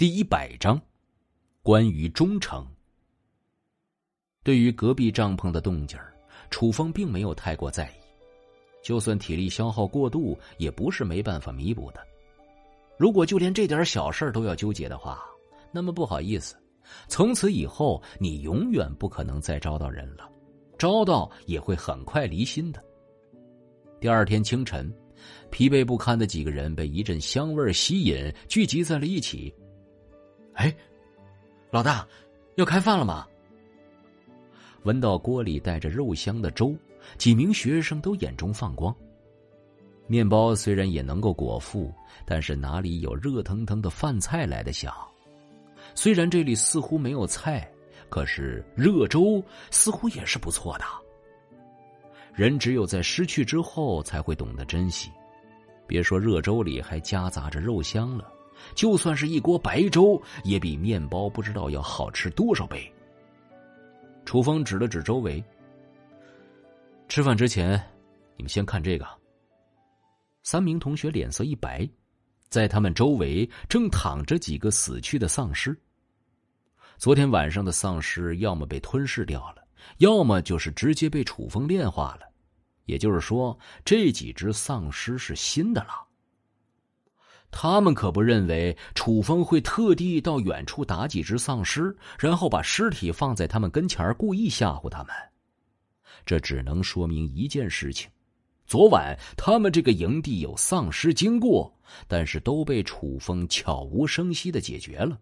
第一百章，关于忠诚。对于隔壁帐篷的动静，楚风并没有太过在意。就算体力消耗过度，也不是没办法弥补的。如果就连这点小事都要纠结的话，那么不好意思，从此以后你永远不可能再招到人了，招到也会很快离心的。第二天清晨，疲惫不堪的几个人被一阵香味吸引，聚集在了一起。哎，老大，要开饭了吗？闻到锅里带着肉香的粥，几名学生都眼中放光。面包虽然也能够果腹，但是哪里有热腾腾的饭菜来得香？虽然这里似乎没有菜，可是热粥似乎也是不错的。人只有在失去之后，才会懂得珍惜。别说热粥里还夹杂着肉香了。就算是一锅白粥，也比面包不知道要好吃多少倍。楚风指了指周围，吃饭之前，你们先看这个。三名同学脸色一白，在他们周围正躺着几个死去的丧尸。昨天晚上的丧尸要么被吞噬掉了，要么就是直接被楚风炼化了。也就是说，这几只丧尸是新的了。他们可不认为楚风会特地到远处打几只丧尸，然后把尸体放在他们跟前儿，故意吓唬他们。这只能说明一件事情：昨晚他们这个营地有丧尸经过，但是都被楚风悄无声息的解决了。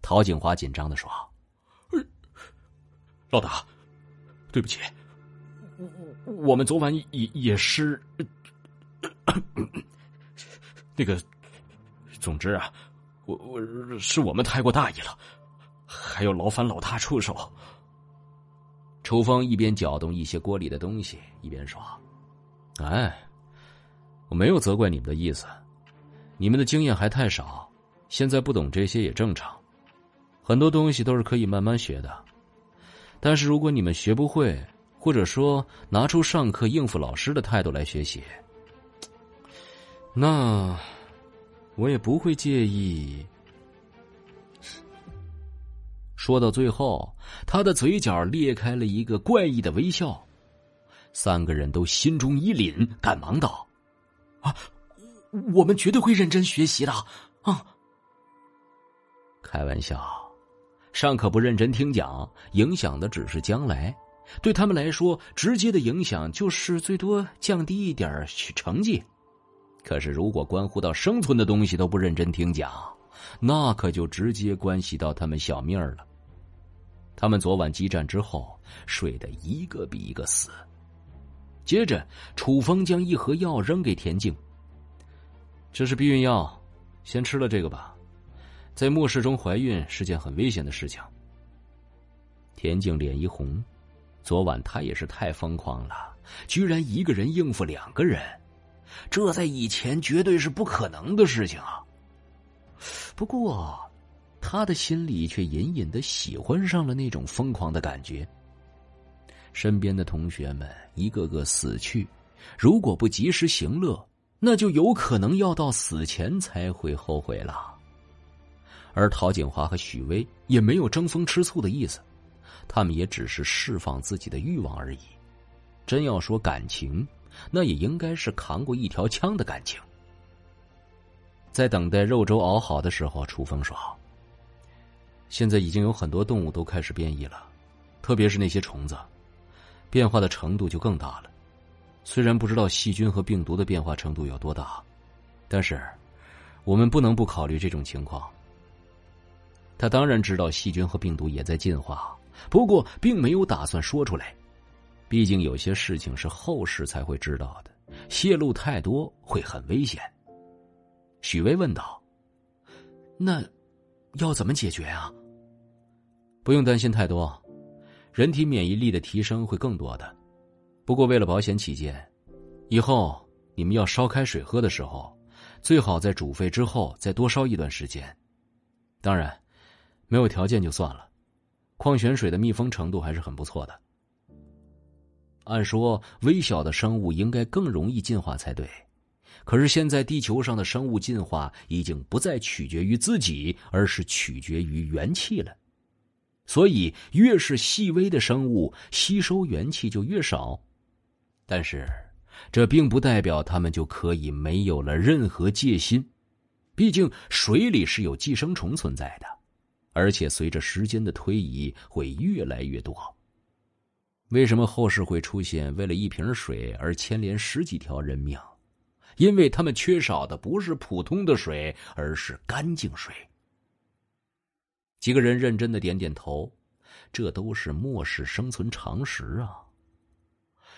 陶景华紧张的说：“老大，对不起，我们昨晚也也是。”那个，总之啊，我我是我们太过大意了，还有劳烦老大出手。楚风一边搅动一些锅里的东西，一边说：“哎，我没有责怪你们的意思，你们的经验还太少，现在不懂这些也正常，很多东西都是可以慢慢学的。但是如果你们学不会，或者说拿出上课应付老师的态度来学习。”那，我也不会介意。说到最后，他的嘴角裂开了一个怪异的微笑。三个人都心中一凛，赶忙道：“啊，我们绝对会认真学习的。”啊，开玩笑，上课不认真听讲，影响的只是将来。对他们来说，直接的影响就是最多降低一点成绩。可是，如果关乎到生存的东西都不认真听讲，那可就直接关系到他们小命了。他们昨晚激战之后，睡得一个比一个死。接着，楚风将一盒药扔给田静：“这是避孕药，先吃了这个吧。在末世中怀孕是件很危险的事情。”田静脸一红，昨晚他也是太疯狂了，居然一个人应付两个人。这在以前绝对是不可能的事情啊！不过，他的心里却隐隐的喜欢上了那种疯狂的感觉。身边的同学们一个个死去，如果不及时行乐，那就有可能要到死前才会后悔了。而陶景华和许巍也没有争风吃醋的意思，他们也只是释放自己的欲望而已。真要说感情，那也应该是扛过一条枪的感情。在等待肉粥熬好的时候，楚风说：“现在已经有很多动物都开始变异了，特别是那些虫子，变化的程度就更大了。虽然不知道细菌和病毒的变化程度有多大，但是我们不能不考虑这种情况。”他当然知道细菌和病毒也在进化，不过并没有打算说出来。毕竟有些事情是后世才会知道的，泄露太多会很危险。许巍问道：“那要怎么解决啊？”不用担心太多，人体免疫力的提升会更多的。不过为了保险起见，以后你们要烧开水喝的时候，最好在煮沸之后再多烧一段时间。当然，没有条件就算了。矿泉水的密封程度还是很不错的。按说，微小的生物应该更容易进化才对，可是现在地球上的生物进化已经不再取决于自己，而是取决于元气了。所以，越是细微的生物，吸收元气就越少。但是，这并不代表他们就可以没有了任何戒心。毕竟，水里是有寄生虫存在的，而且随着时间的推移，会越来越多。为什么后世会出现为了一瓶水而牵连十几条人命？因为他们缺少的不是普通的水，而是干净水。几个人认真的点点头，这都是末世生存常识啊。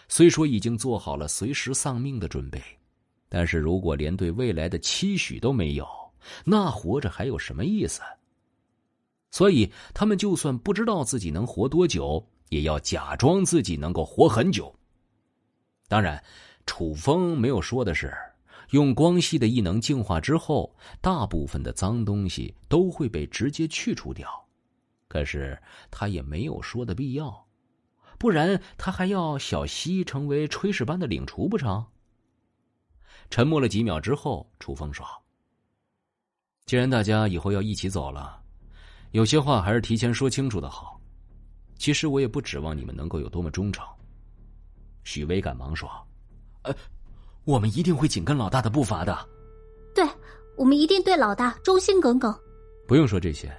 虽说已经做好了随时丧命的准备，但是如果连对未来的期许都没有，那活着还有什么意思？所以他们就算不知道自己能活多久，也要假装自己能够活很久。当然，楚风没有说的是。用光系的异能净化之后，大部分的脏东西都会被直接去除掉。可是他也没有说的必要，不然他还要小西成为炊事班的领厨不成？沉默了几秒之后，楚风说：“既然大家以后要一起走了，有些话还是提前说清楚的好。其实我也不指望你们能够有多么忠诚。”许巍赶忙说：“呃。”我们一定会紧跟老大的步伐的。对，我们一定对老大忠心耿耿。不用说这些，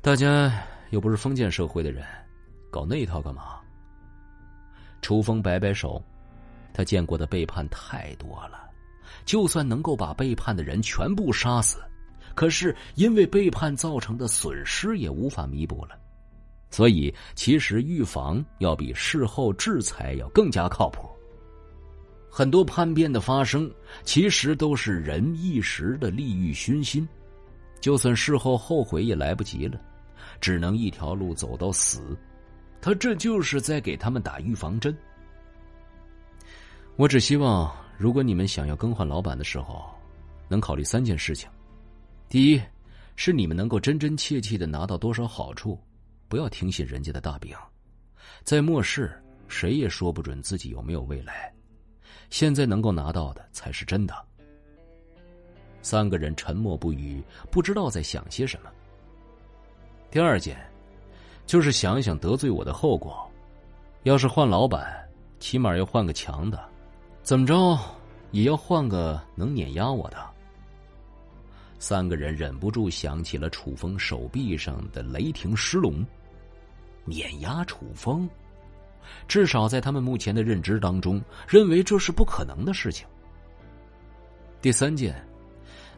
大家又不是封建社会的人，搞那一套干嘛？楚风摆摆手，他见过的背叛太多了，就算能够把背叛的人全部杀死，可是因为背叛造成的损失也无法弥补了。所以，其实预防要比事后制裁要更加靠谱。很多叛变的发生，其实都是人一时的利欲熏心，就算事后后悔也来不及了，只能一条路走到死。他这就是在给他们打预防针。我只希望，如果你们想要更换老板的时候，能考虑三件事情：第一，是你们能够真真切切的拿到多少好处，不要听信人家的大饼。在末世，谁也说不准自己有没有未来。现在能够拿到的才是真的。三个人沉默不语，不知道在想些什么。第二件，就是想想得罪我的后果。要是换老板，起码要换个强的，怎么着也要换个能碾压我的。三个人忍不住想起了楚风手臂上的雷霆狮龙，碾压楚风。至少在他们目前的认知当中，认为这是不可能的事情。第三件，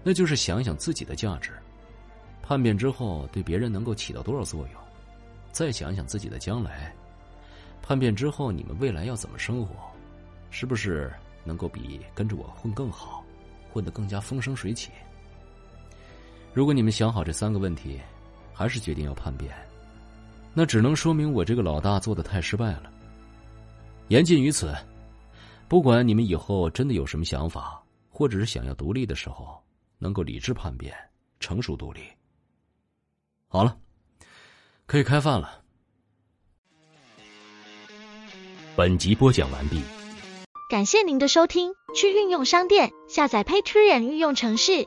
那就是想想自己的价值，叛变之后对别人能够起到多少作用，再想想自己的将来，叛变之后你们未来要怎么生活，是不是能够比跟着我混更好，混得更加风生水起？如果你们想好这三个问题，还是决定要叛变，那只能说明我这个老大做的太失败了。言尽于此，不管你们以后真的有什么想法，或者是想要独立的时候，能够理智叛变，成熟独立。好了，可以开饭了。本集播讲完毕，感谢您的收听。去应用商店下载 Patreon 运用程式，